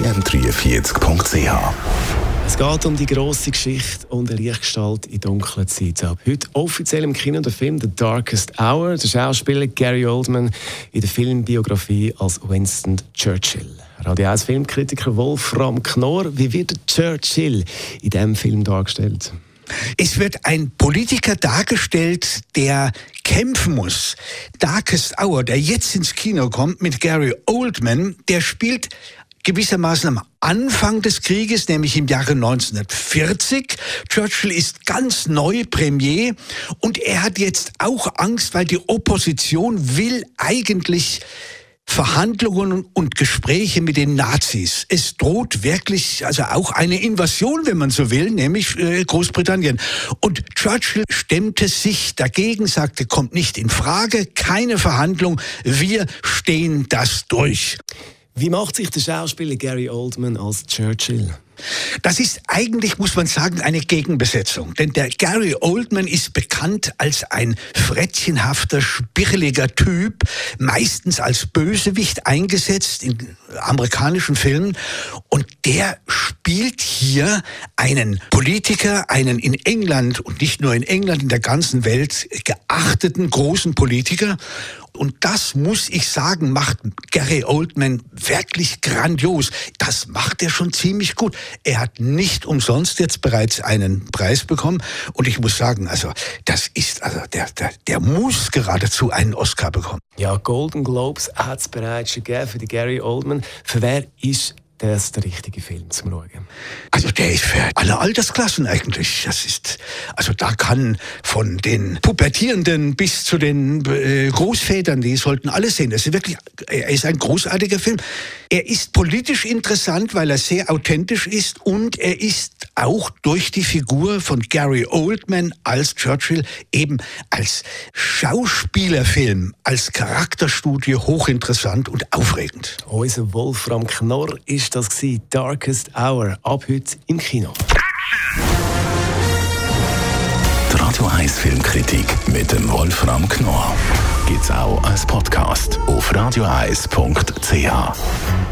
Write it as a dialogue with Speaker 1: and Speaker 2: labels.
Speaker 1: im43.ch
Speaker 2: es geht um die grosse Geschichte und eine Lichtgestalt in dunklen Zeiten. Heute offiziell im Kino der Film The Darkest Hour. Der Schauspieler Gary Oldman in der Filmbiografie als Winston Churchill. Radio 1 Filmkritiker Wolfram Knorr. Wie wird Churchill in diesem Film dargestellt?
Speaker 3: Es wird ein Politiker dargestellt, der kämpfen muss. Darkest Hour, der jetzt ins Kino kommt mit Gary Oldman, der spielt gewissermaßen am Anfang des Krieges, nämlich im Jahre 1940. Churchill ist ganz neu Premier und er hat jetzt auch Angst, weil die Opposition will eigentlich Verhandlungen und Gespräche mit den Nazis. Es droht wirklich, also auch eine Invasion, wenn man so will, nämlich äh, Großbritannien. Und Churchill stemmte sich dagegen, sagte, kommt nicht in Frage, keine Verhandlung, wir stehen das durch.
Speaker 2: Wie macht sich der Schauspieler Gary Oldman als Churchill?
Speaker 3: Das ist eigentlich, muss man sagen, eine Gegenbesetzung. Denn der Gary Oldman ist bekannt als ein frettchenhafter, spirreliger Typ, meistens als Bösewicht eingesetzt in amerikanischen Filmen. Und der spielt hier einen Politiker, einen in England und nicht nur in England, in der ganzen Welt geachteten großen Politiker. Und das muss ich sagen, macht Gary Oldman wirklich grandios. Das macht er schon ziemlich gut. Er hat nicht umsonst jetzt bereits einen Preis bekommen. Und ich muss sagen, also das ist, also der, der, der muss geradezu einen Oscar bekommen.
Speaker 2: Ja, Golden Globes hat es bereits gegeben für die Gary Oldman. Für wer ist das ist der richtige Film zum Schauen.
Speaker 3: Also der ist für alle Altersklassen eigentlich. Das ist, also da kann von den Pubertierenden bis zu den äh, Großvätern, die sollten alle sehen. Das ist wirklich, er ist ein großartiger Film. Er ist politisch interessant, weil er sehr authentisch ist und er ist auch durch die Figur von Gary Oldman als Churchill eben als Schauspielerfilm, als Charakterstudie hochinteressant und aufregend.
Speaker 2: Unser Wolfram Knorr ist das gewesen, Darkest Hour, ab heute im Kino.
Speaker 1: Die Radio 1 Filmkritik mit dem Wolfram Knorr gibt's auch als Podcast auf radioeis.ch.